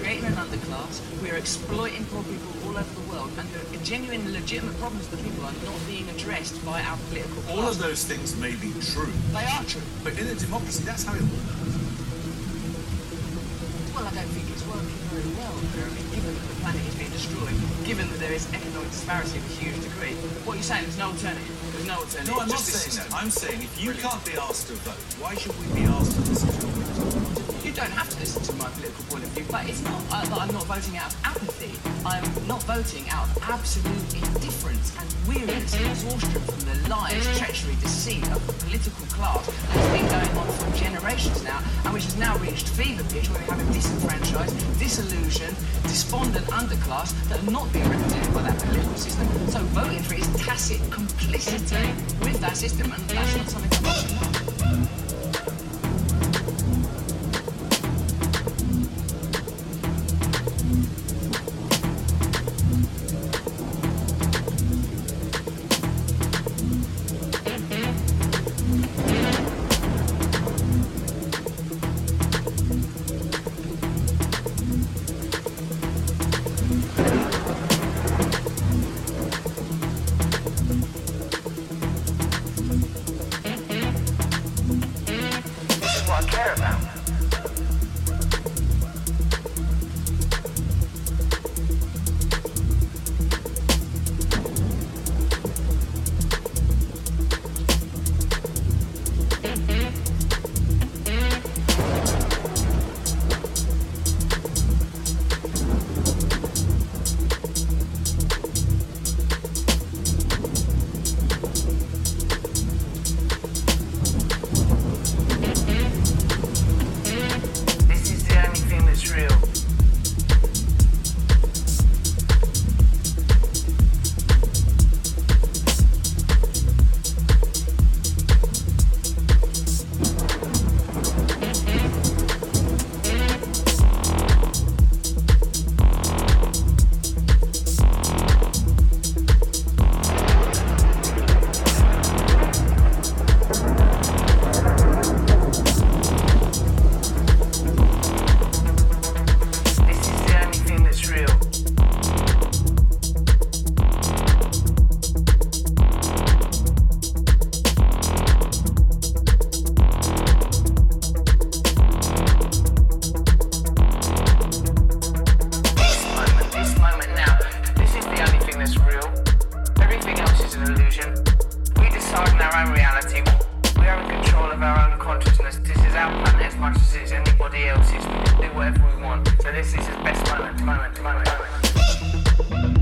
destroy. We are creating an underclass. We are exploiting poor people all over the world, and the genuine, legitimate problems of the people are not being addressed by our political class. All of those things may be true, They are true. but in a democracy, that's how it works. Well, I don't think it's working very well, Jeremy, given that the planet is being destroyed, given that there is economic disparity of a huge degree. What you're you saying? There's no alternative. There's no alternative. No, I'm not saying that. I'm saying if you can't be asked to vote, why should we be asked to listen to your You don't have to listen to my political point but it's not uh, that I'm not voting out of apathy. I'm not voting out of absolute indifference and weariness and exhaustion from the lies, treachery, deceit of the political class that's been going on for generations now, and which has now reached fever pitch where we have a disenfranchised, disillusioned, despondent underclass that are not being represented by that political system. So voting for it is tacit complicity with that system, and that's not something anybody else's. We can do whatever we want. So this is his best moment, moment, moment, moment.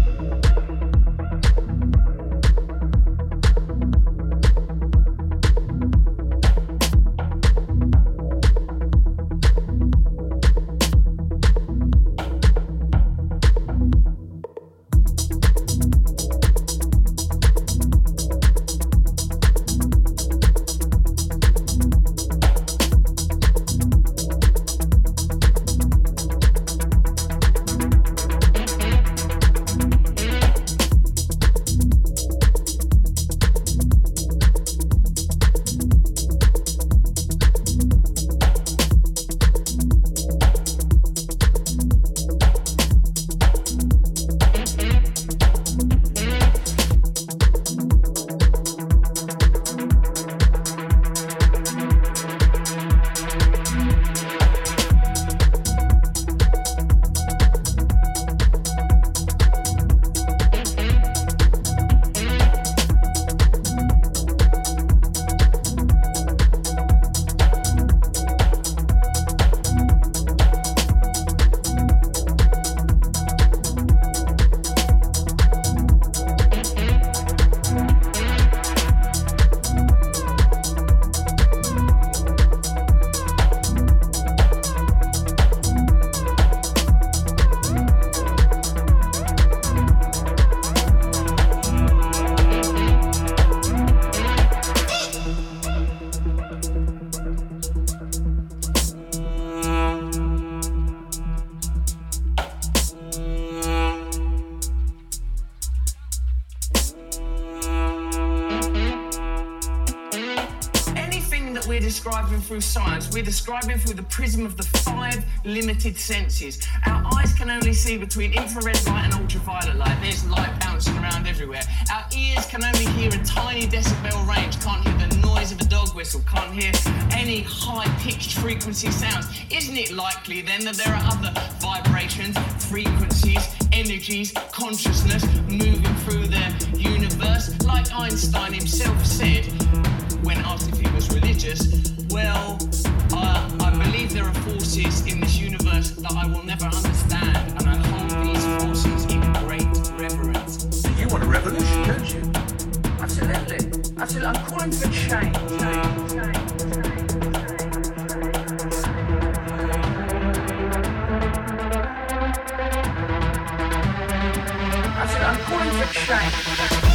Through science. We're describing through the prism of the five limited senses. Our eyes can only see between infrared light and ultraviolet light. There's light bouncing around everywhere. Our ears can only hear a tiny decibel range. Can't hear the noise of a dog whistle. Can't hear any high-pitched frequency sounds. Isn't it likely then that there are other vibrations, frequencies, energies, consciousness moving through the universe? Like Einstein himself said when asked if he was religious, well, uh, I believe there are forces in this universe that I will never understand, and I hold these forces in great reverence. So You want a revolution, don't you? Absolutely. Absolutely. I'm calling for change. change, change. I'm calling for change.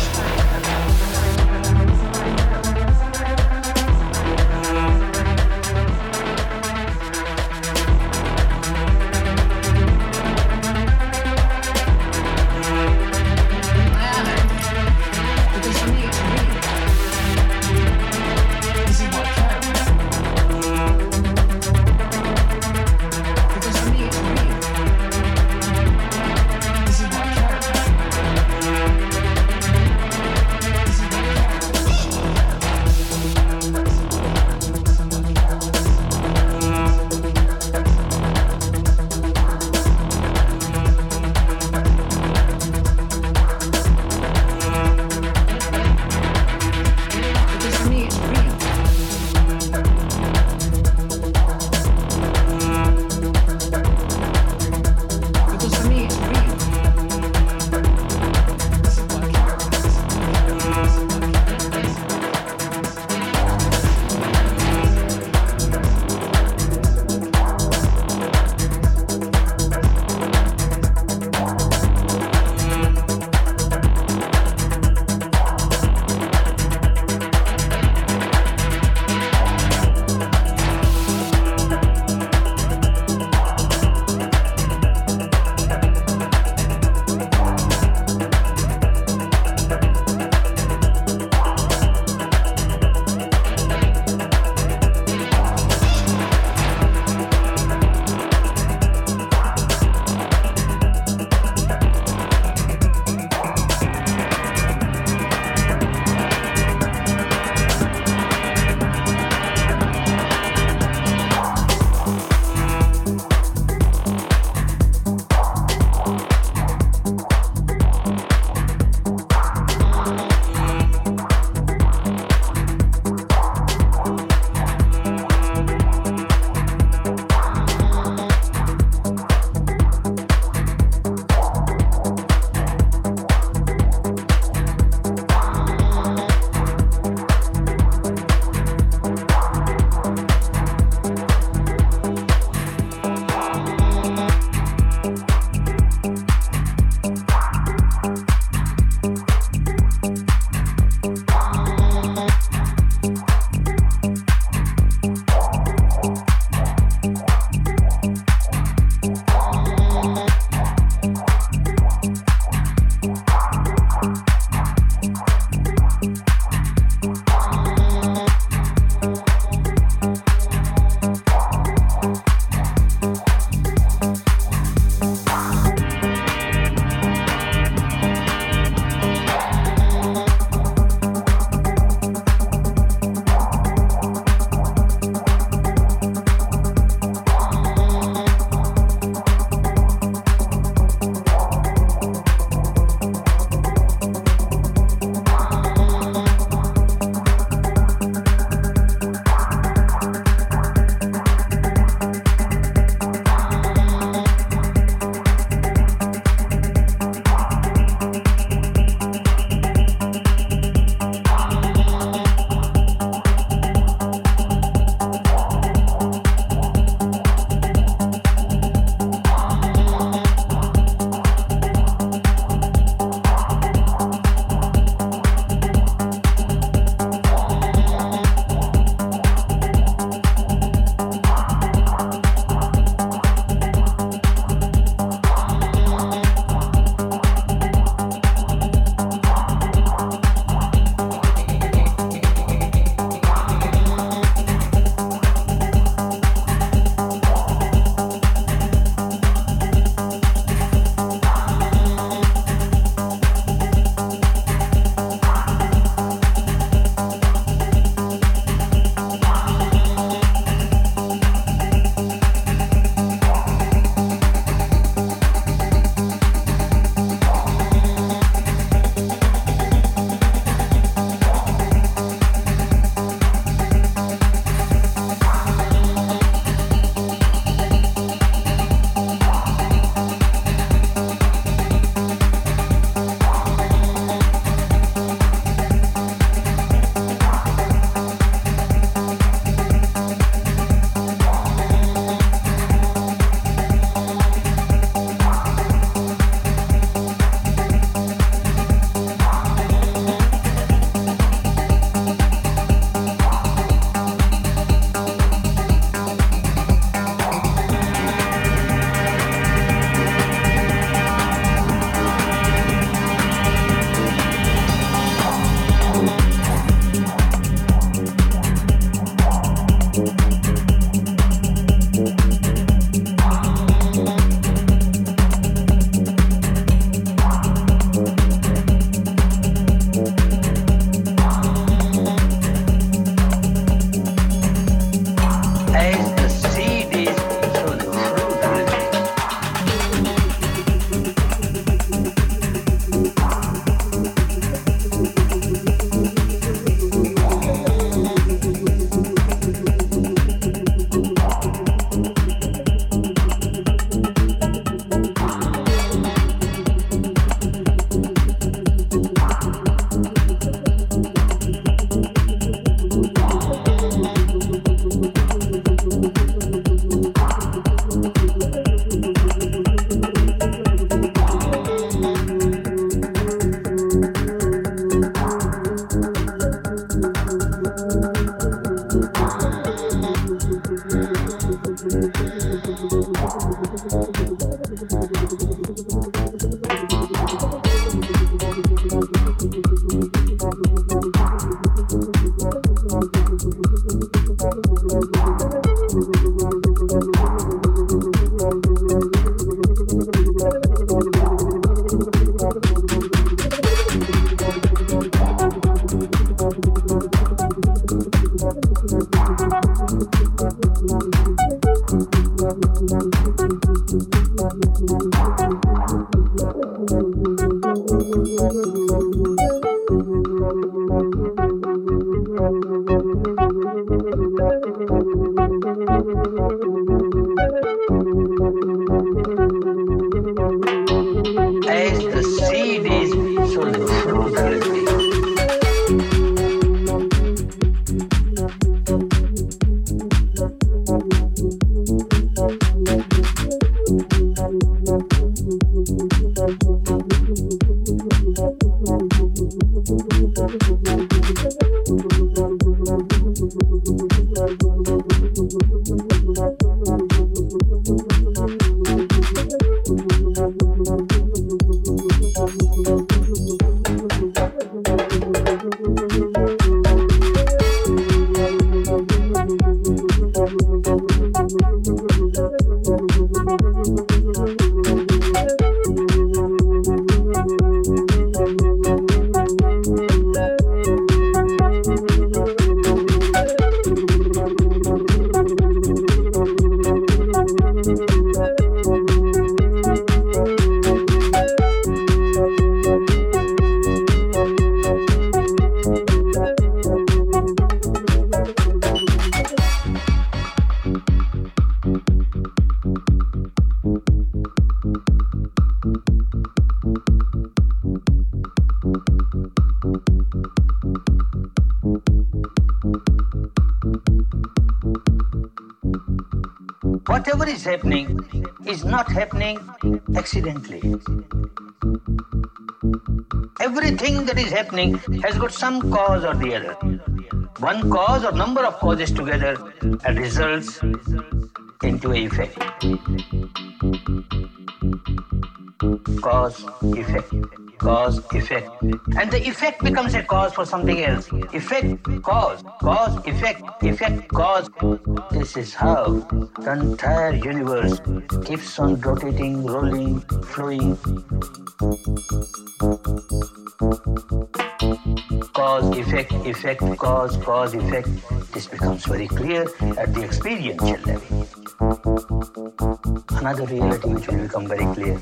Accidentally. Everything that is happening has got some cause or the other. One cause or number of causes together and results into a effect. Cause, effect cause, effect. And the effect becomes a cause for something else. Effect, cause, cause, effect, effect, cause. This is how the entire universe keeps on rotating, rolling, flowing. Cause, effect, effect, cause, cause, effect. This becomes very clear at the experiential level. Another reality which will become very clear.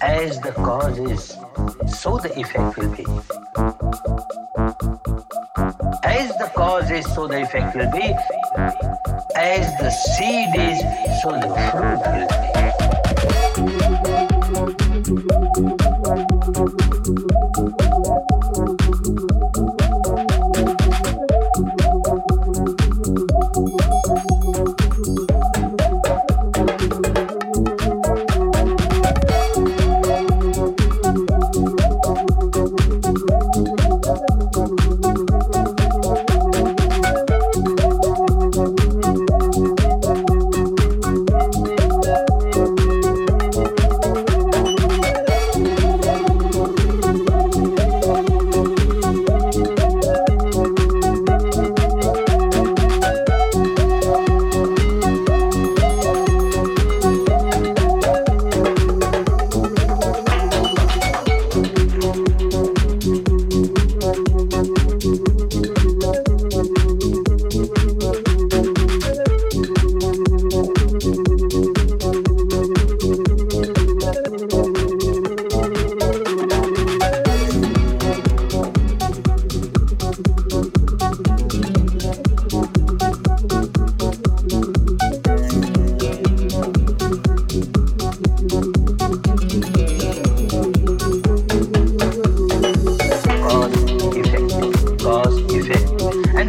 As the cause is, so the effect will be. As the cause is, so the effect will be. As the seed is, so the fruit will be.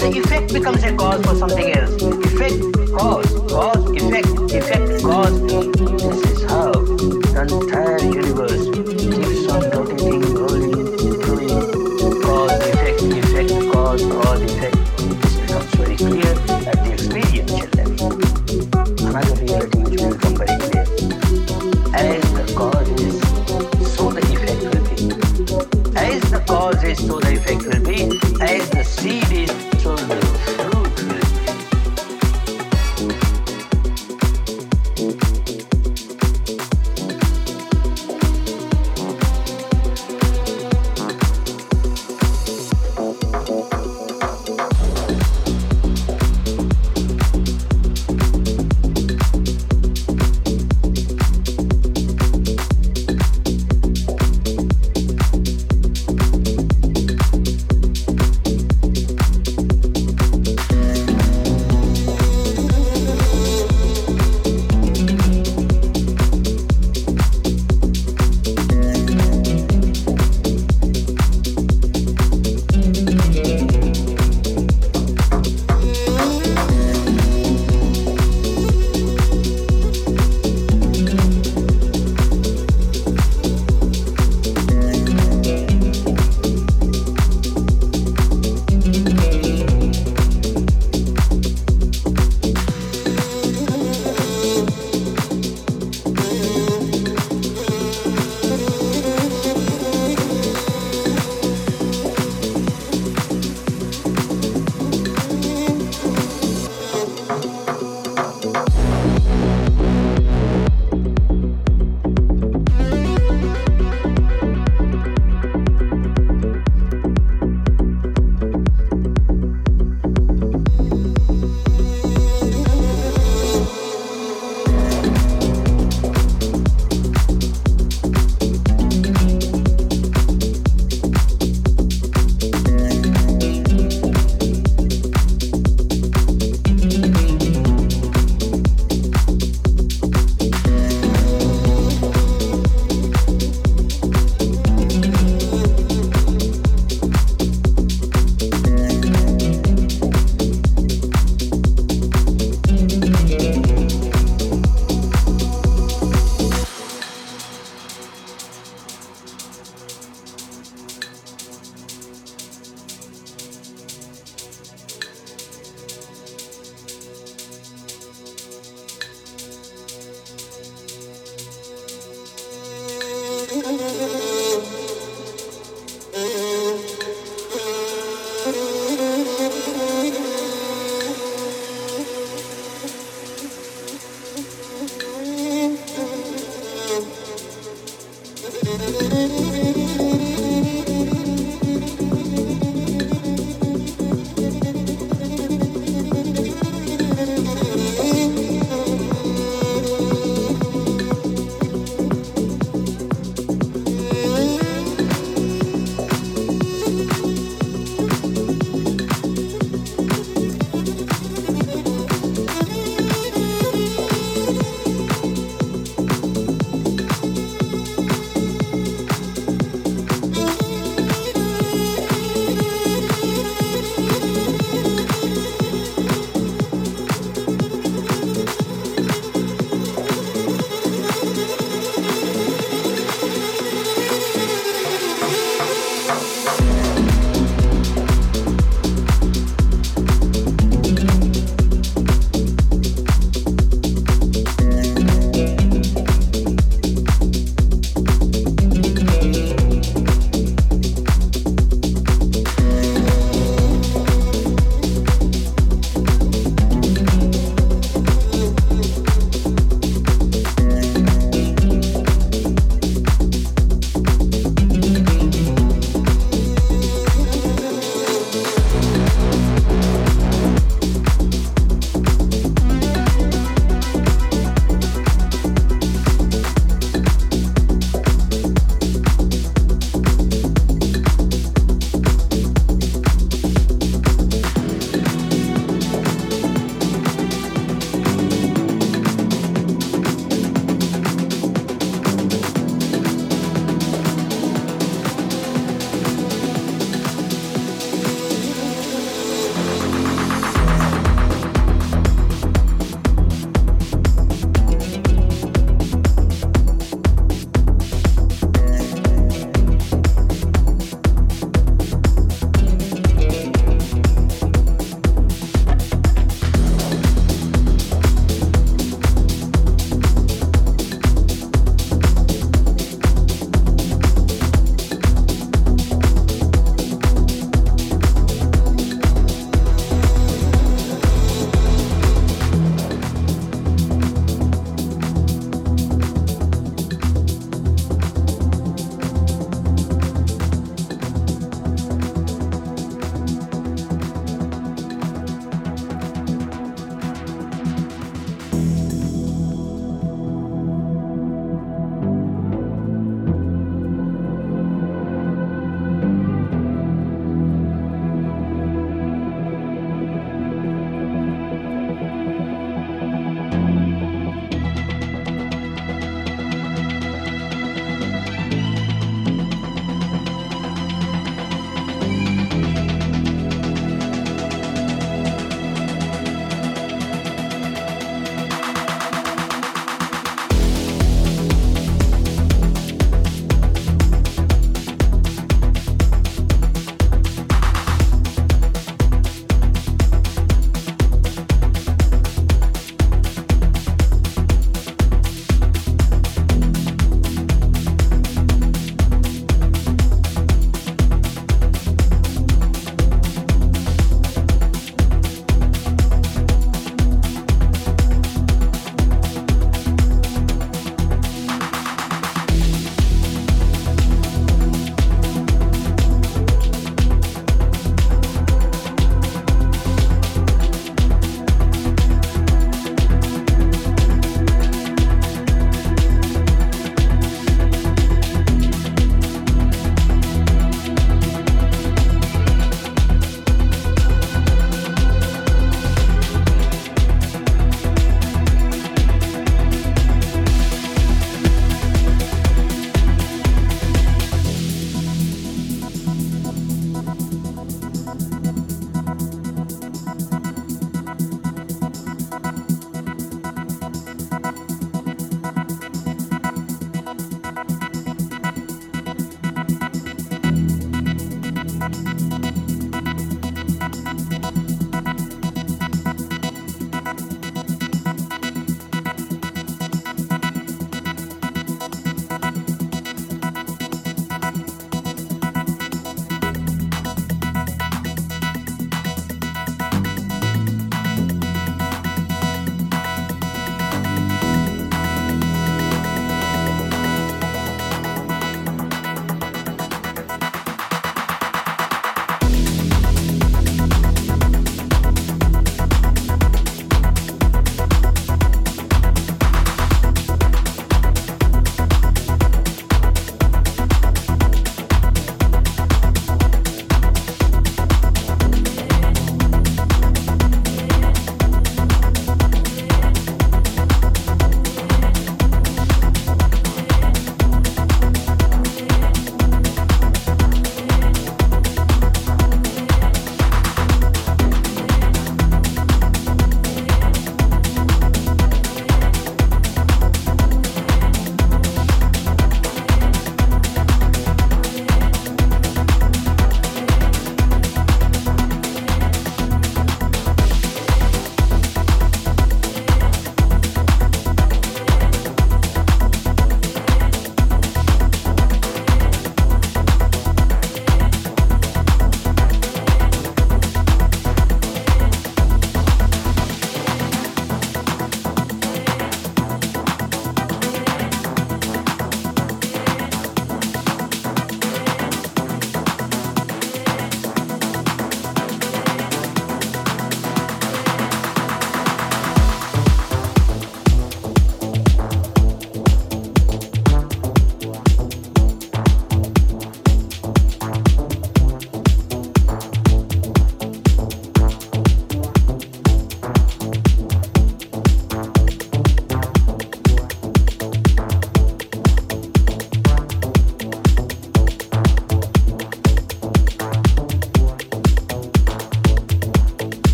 the effect becomes a cause for something else.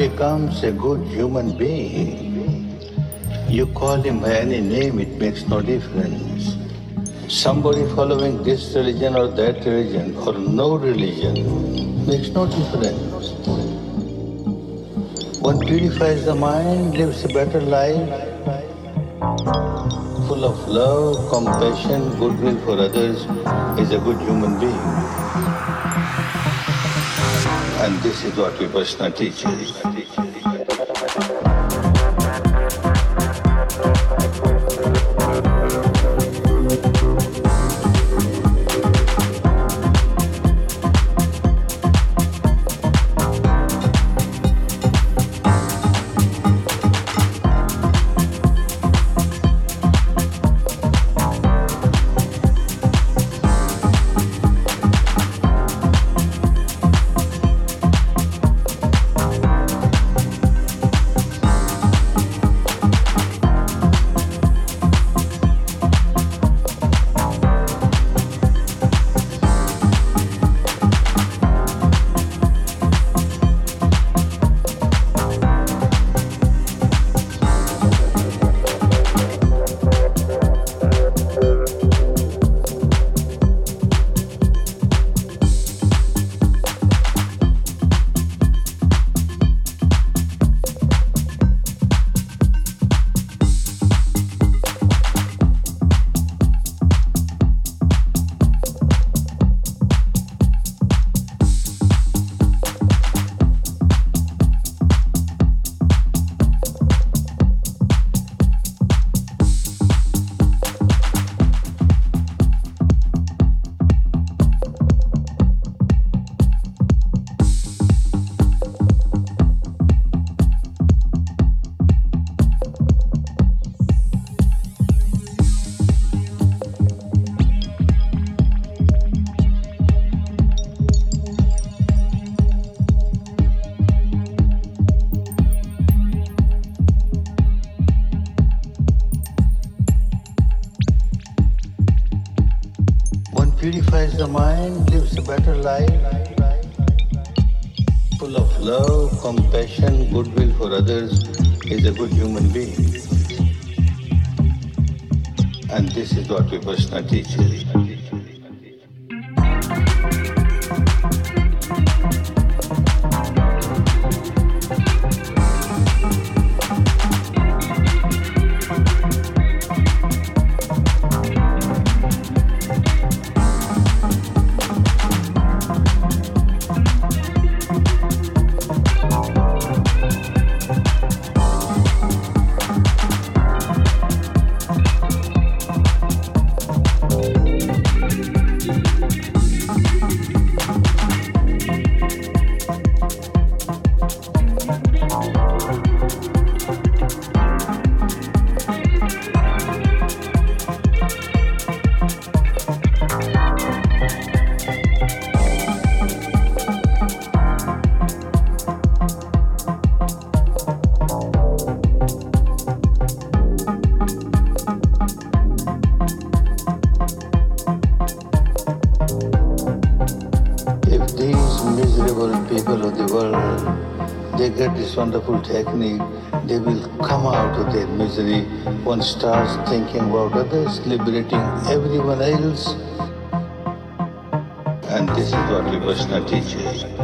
Becomes a good human being. You call him by any name, it makes no difference. Somebody following this religion or that religion or no religion makes no difference. One purifies the mind, lives a better life, full of love, compassion, goodwill for others, is a good human being. And this is what Vipassana teaches. wonderful technique, they will come out of their misery. One starts thinking about others, liberating everyone else. And this is what Vipassana teaches.